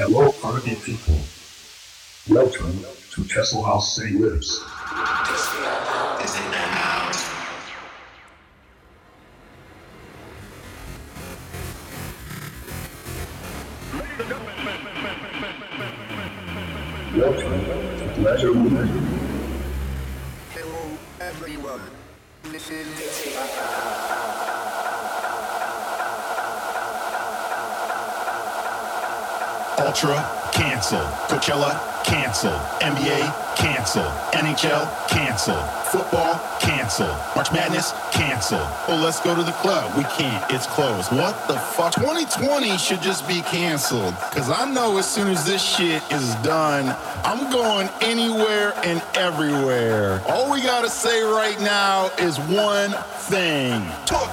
Hello, party people. Welcome to Castle House City Lives. Ultra canceled. Coachella canceled. NBA canceled. NHL canceled. Football canceled. March Madness canceled. Oh, let's go to the club. We can't. It's closed. What the fuck? 2020 should just be canceled. Cause I know as soon as this shit is done, I'm going anywhere and everywhere. All we gotta say right now is one thing. Talk.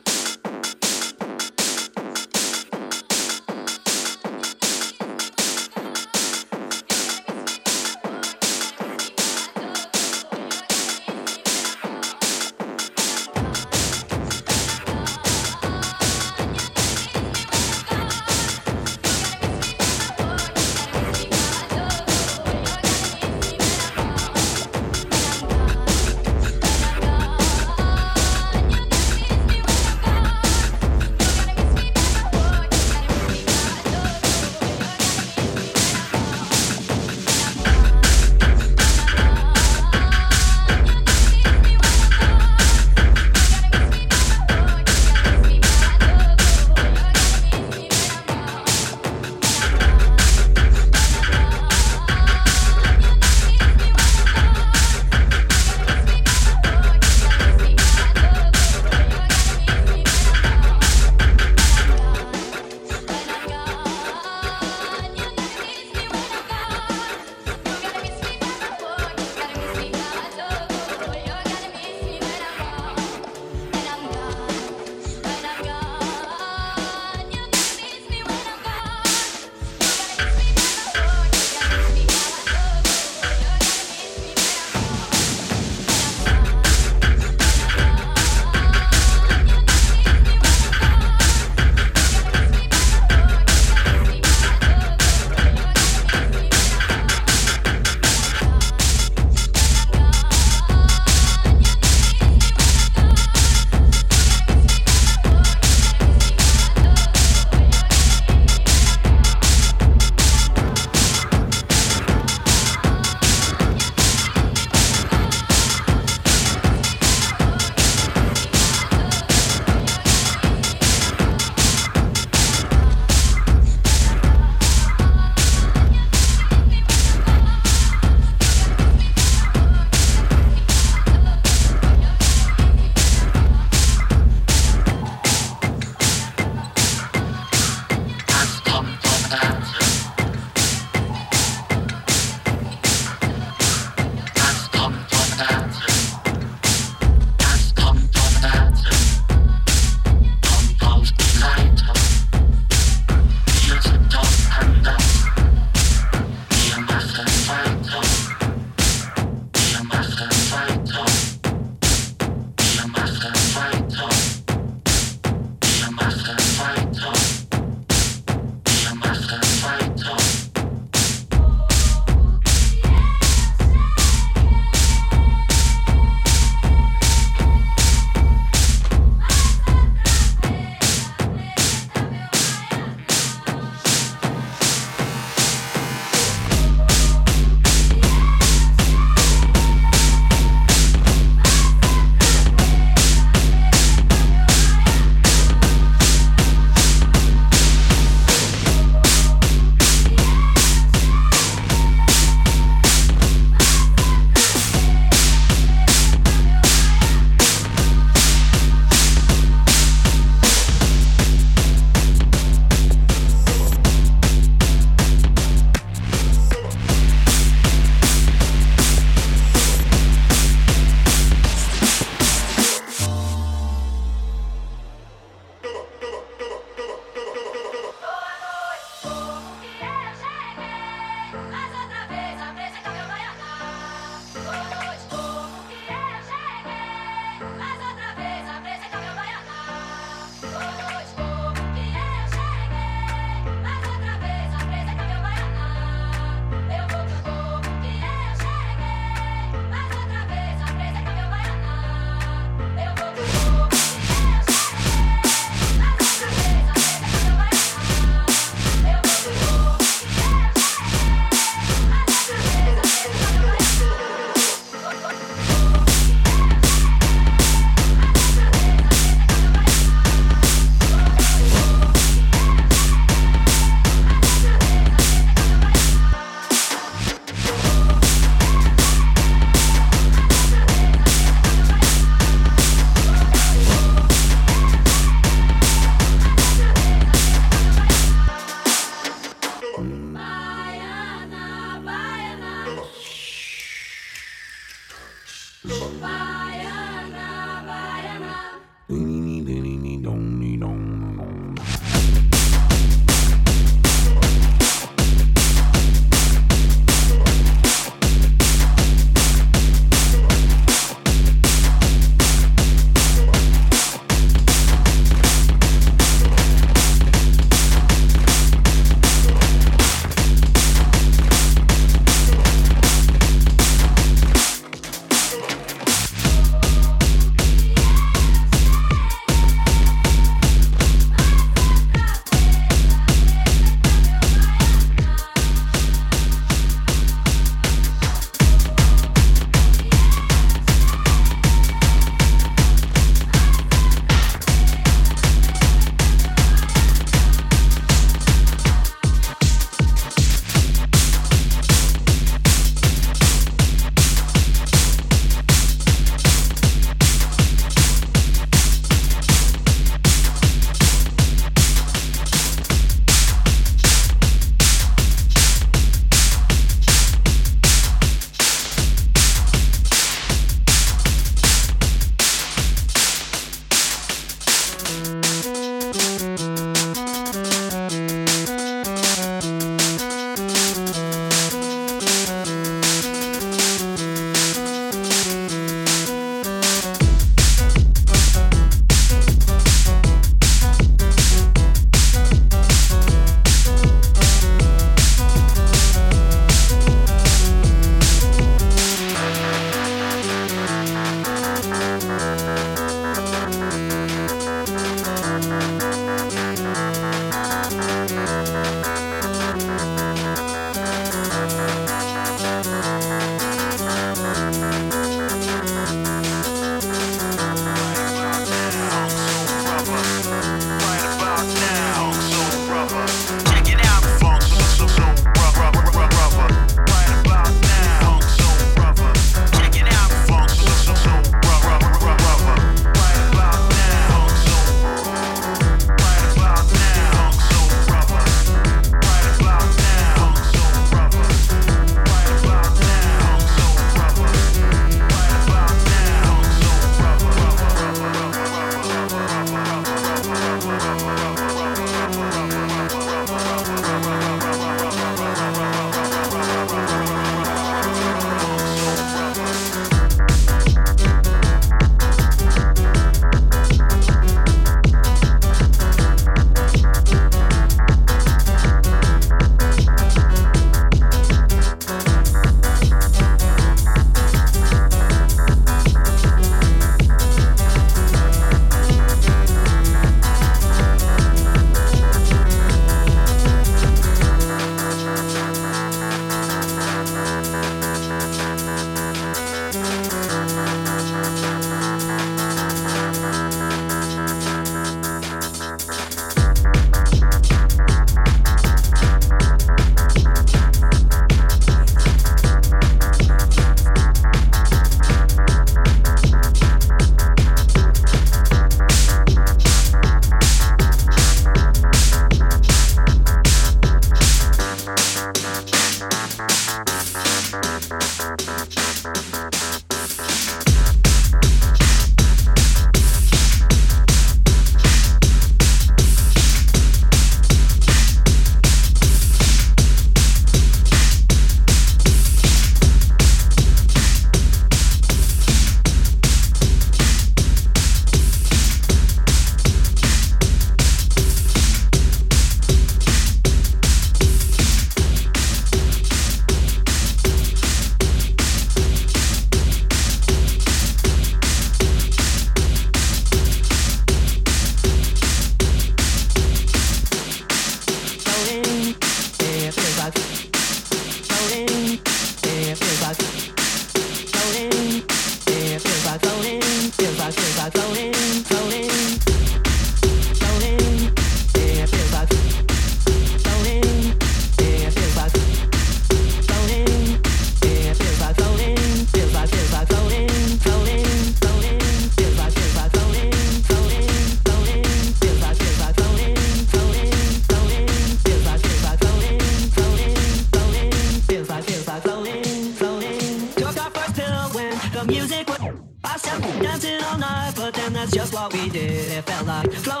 What we did. It felt like flow,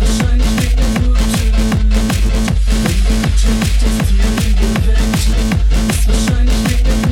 Wahrscheinlich wegen Guten. Wahrscheinlich wegen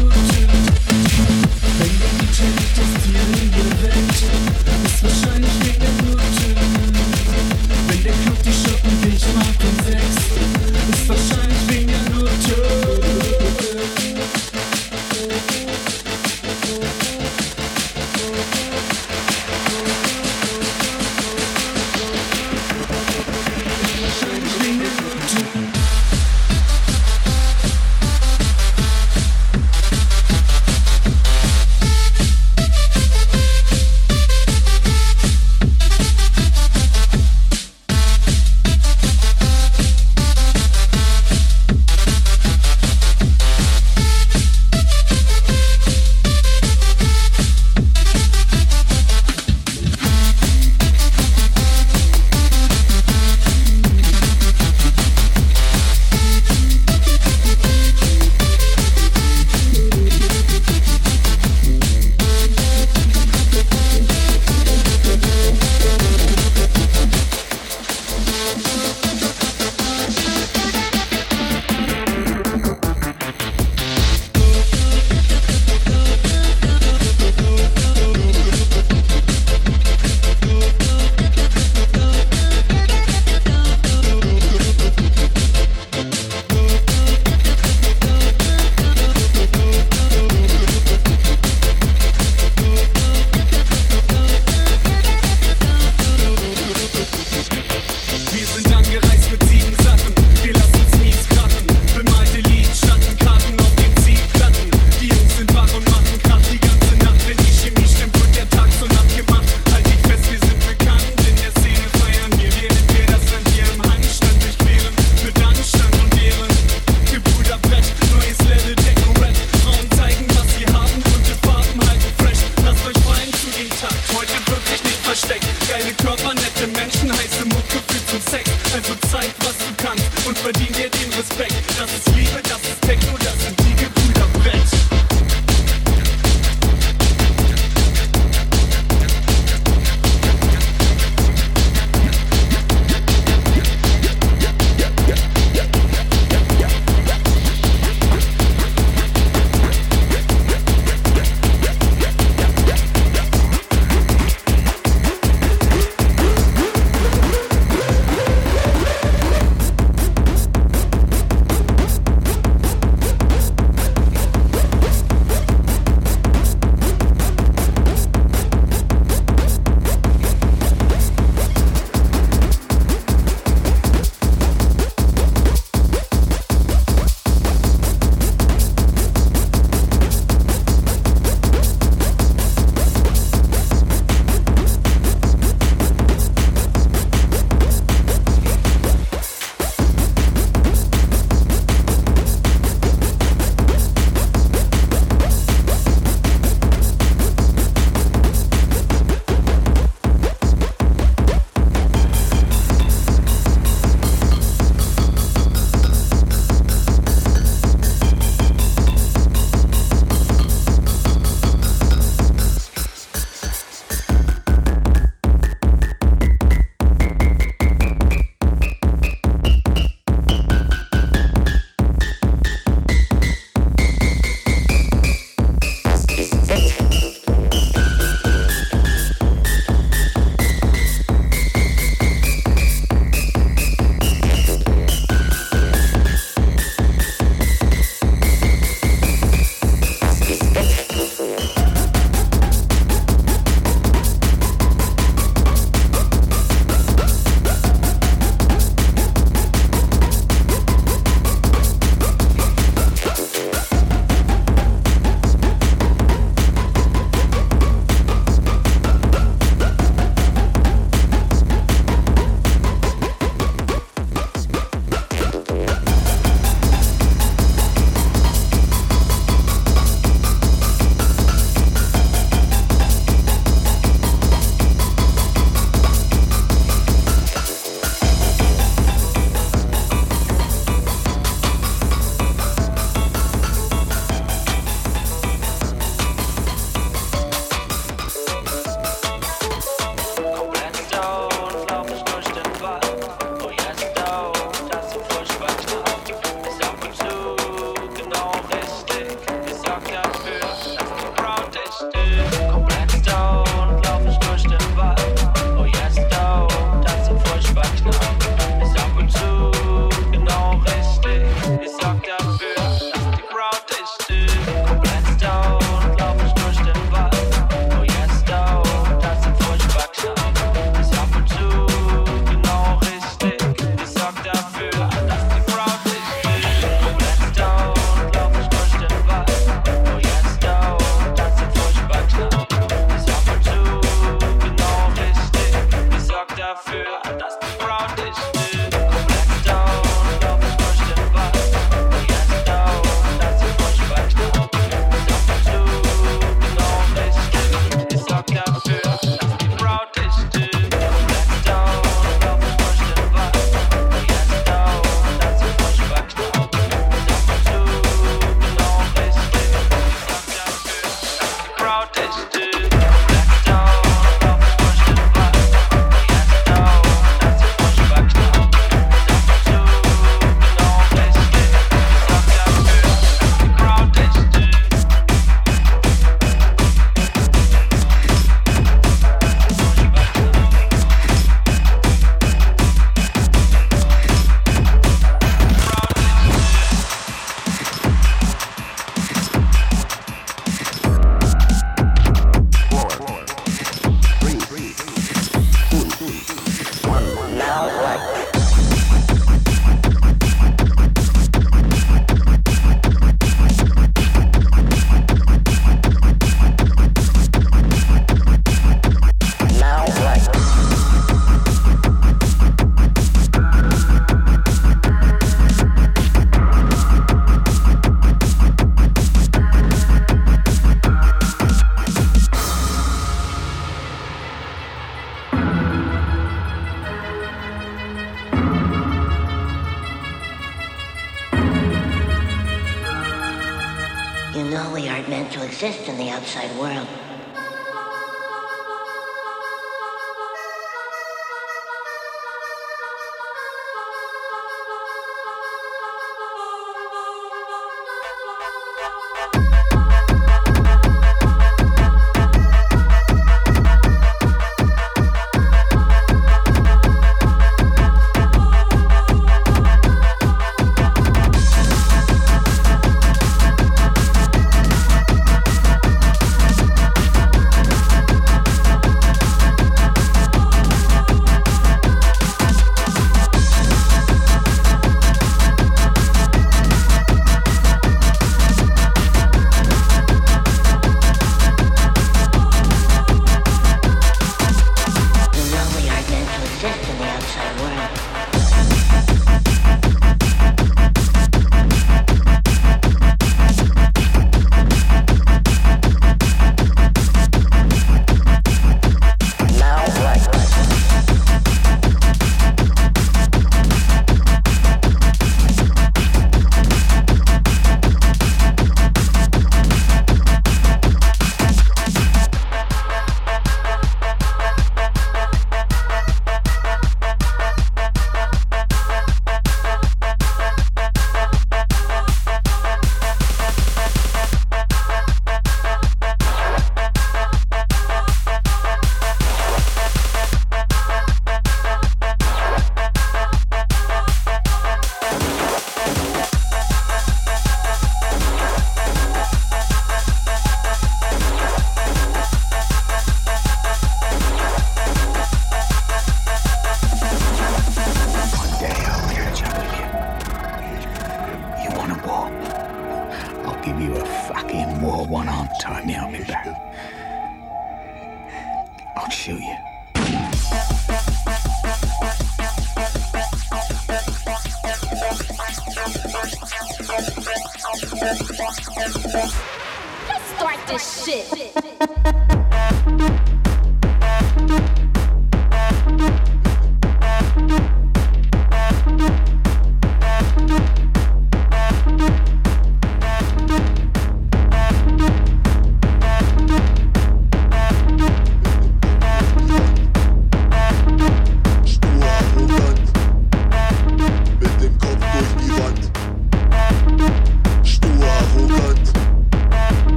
to exist in the outside world.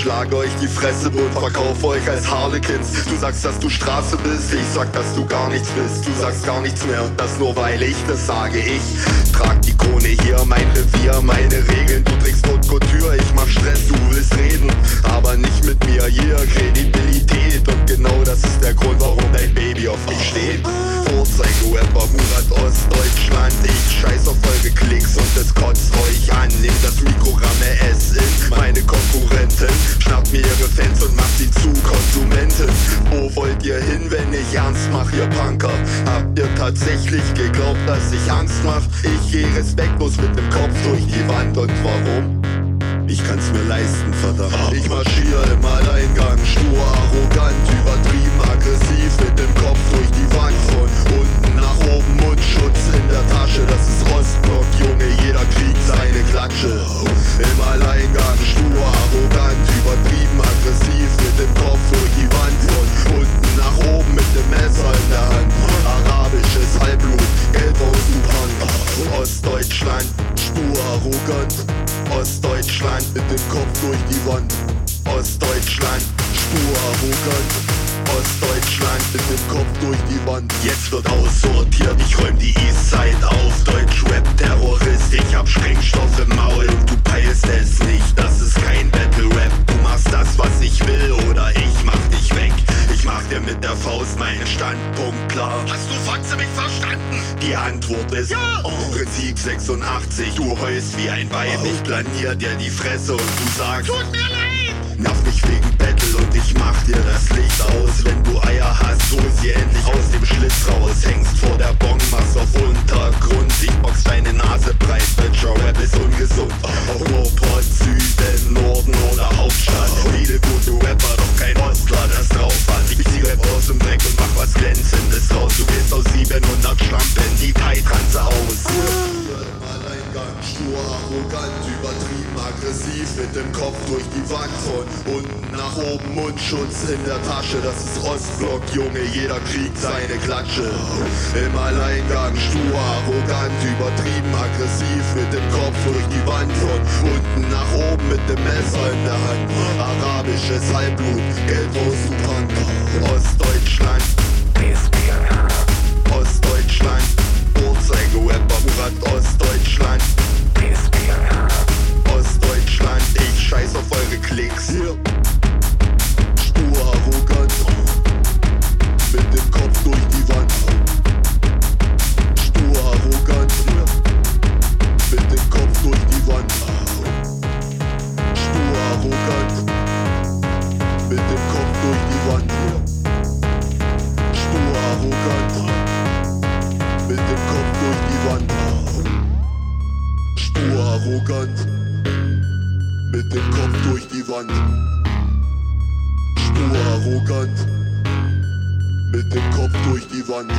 Schlage euch die Fresse und verkauf euch als Harlequins. Du sagst, dass du Straße bist, ich sag, dass du gar nichts bist. Du sagst gar nichts mehr und das nur weil ich das sage. Ich trag die Krone hier, mein Revier, meine Regeln. Du trägst Haute Couture, ich mach Stress, du willst reden, aber nicht mit mir. Hier Kredibilität und genau das ist der Grund, warum dein Baby auf mich steht. Vorzeige-Rapper, Murat Ostdeutschland. Ich scheiß auf eure Klicks und es kotzt euch an. Nehmt das Mikro, ramme es in meine Konkurrenten. Schnappt mir ihre Fans und macht sie zu Konsumenten. Wo wollt ihr hin, wenn ich ernst mach, ihr Punker? Habt ihr tatsächlich geglaubt, dass ich Angst mach? Ich geh respektlos mit dem Kopf durch die Wand und warum? ich kann's mir leisten, verdammt. Ich marschiere im Alleingang, stur, arrogant, übertrieben, aggressiv, mit dem Kopf durch die Wand, von unten nach oben, Mundschutz in der Tasche, das ist Rostock, Junge, jeder kriegt seine Klatsche. Im Alleingang, stur, arrogant, übertrieben, aggressiv, mit dem Kopf durch die Wand, von unten nach oben, mit dem Messer in der Hand, arabisches Halbblut, Geld aus Ostdeutschland, stur, arrogant. Ostdeutschland mit dem Kopf durch die Wand. Ostdeutschland, Spur arrogant. Jetzt wird aussortiert, ich räum die Eastside auf. Deutsch-Rap-Terrorist, ich hab Sprengstoff im Maul und du peilst es nicht. Das ist kein Battle-Rap. Du machst das, was ich will oder ich mach dich weg. Ich mach dir mit der Faust meinen Standpunkt klar. Hast du Fotze mich verstanden? Die Antwort ist ja. Prinzip 86. Du heust wie ein Weib. Ich planier dir die Fresse und du sagst. Tut mir leid! Nerv mich wegen ich mach dir das Licht aus. Wenn du Eier hast, hol sie endlich aus dem Schlitz raus. Hängst vor der Bon, machst auf Untergrund. Ich box deine Nase breit, Deutscher Rap ist ungesund. Auch Ruhrpott, Süden, Norden oder Hauptstadt. Viele gute Rapper, doch kein Ostler, das drauf hat. Ich zieh Rap aus dem Dreck und mach was Glänzendes raus. Du gehst aus 700 Schlampen, die Teitranze aus. Alleingang, stur, arrogant, übertrieben, aggressiv, mit dem Kopf durch die Wand von unten nach oben, Mundschutz in der Tasche, das ist Ostblock, Junge, jeder kriegt seine Klatsche. Im Alleingang, stur, arrogant, übertrieben, aggressiv, mit dem Kopf durch die Wand von unten nach oben, mit dem Messer in der Hand. Arabisches Halbblut, du Punk, Ostdeutschland. Ostdeutschland, Urzeige-Rapper, Murat Ostdeutschland. Ostdeutschland, ich scheiß auf eure Klicks. Hier. Die Wand. Stur, arrogant. Mit dem Kopf durch die Wand.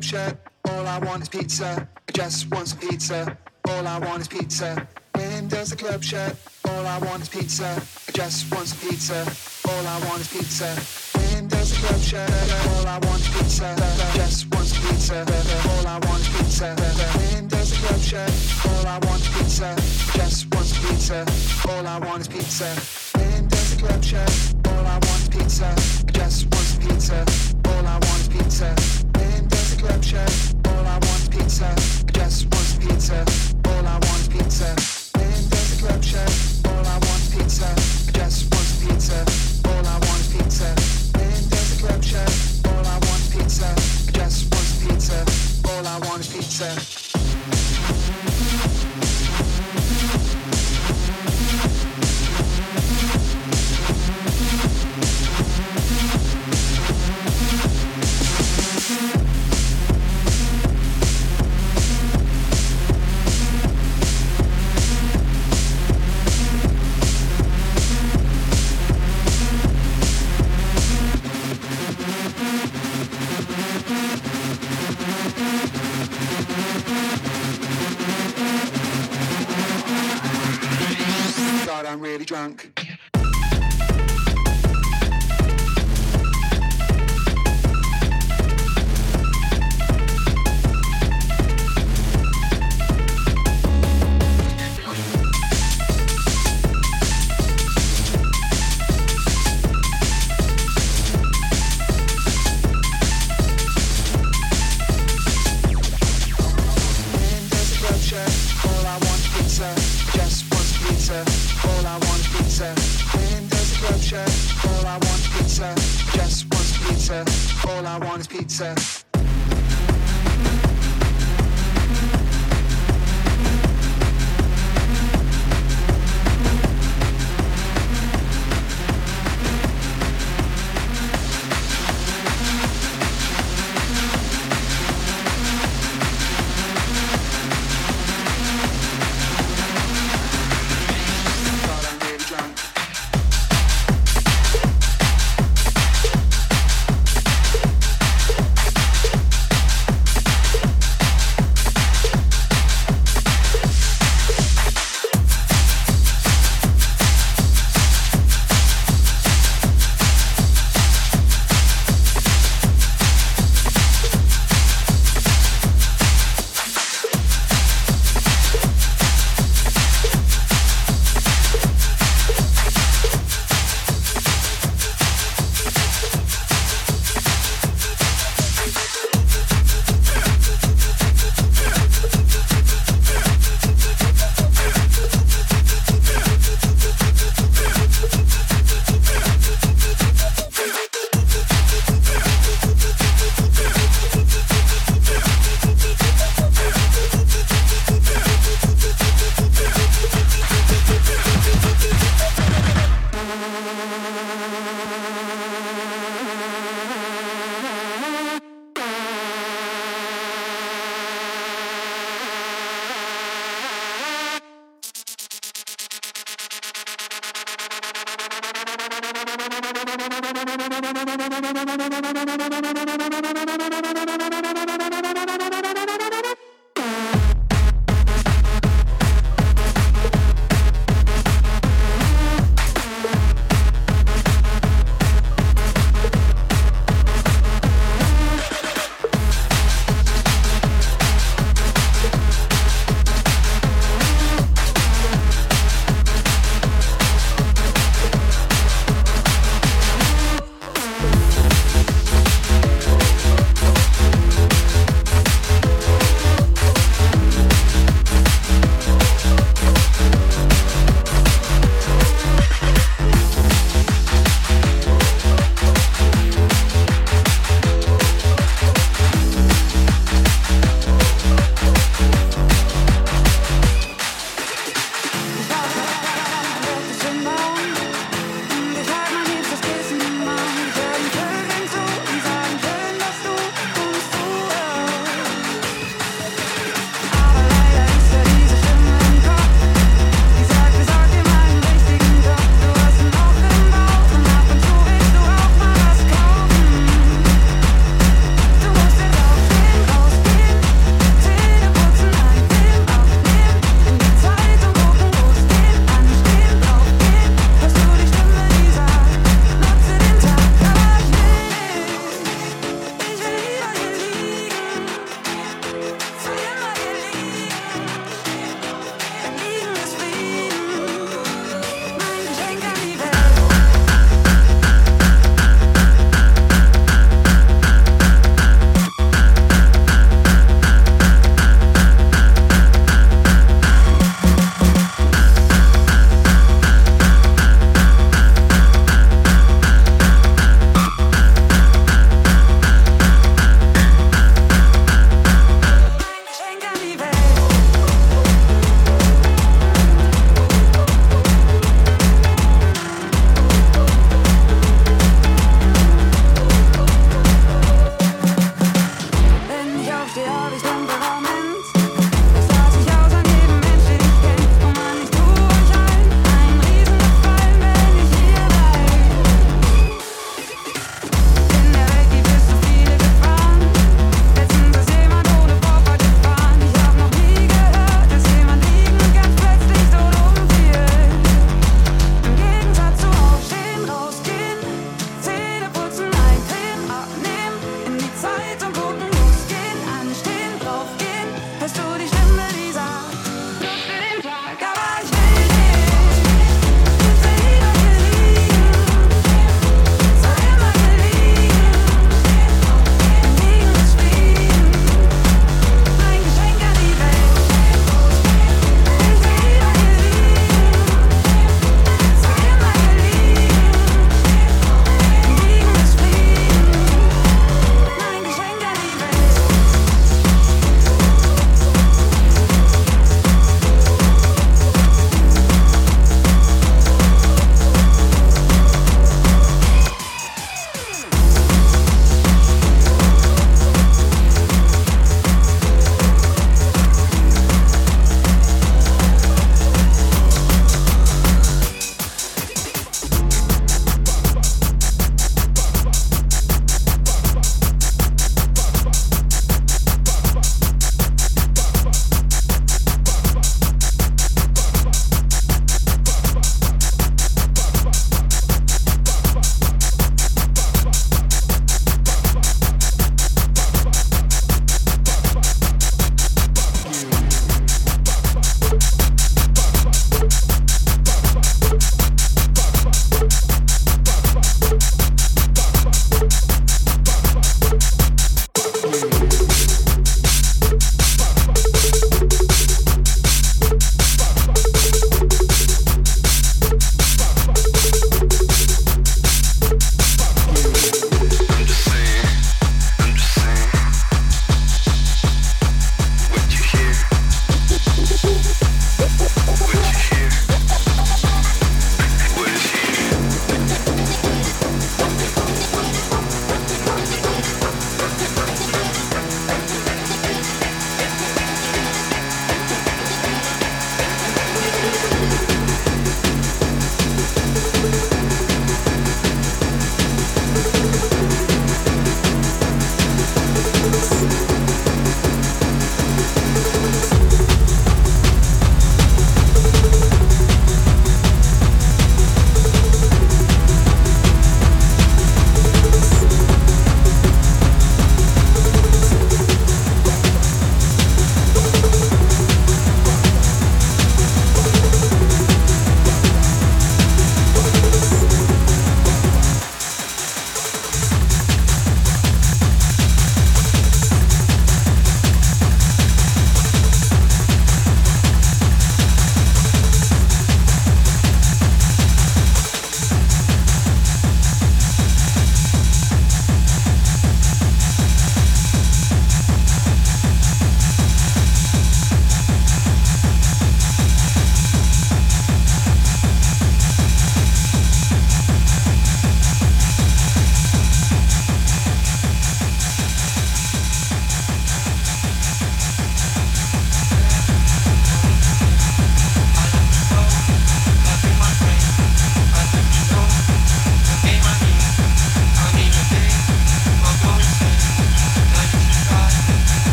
Club shut? All I want is pizza. I just want some pizza. All I want is pizza. When does the club shut? All I want is pizza. I just want some pizza. All I want is pizza. When does the club shut? All I want is pizza. I just want some pizza. All I want is pizza. When does the club shut? All I want is pizza. I just want some pizza. All I want is pizza. When does the club shut? All I want is pizza. I just want some pizza. All I want is pizza. All I want's pizza. Just want pizza. All I want pizza. All I want pizza.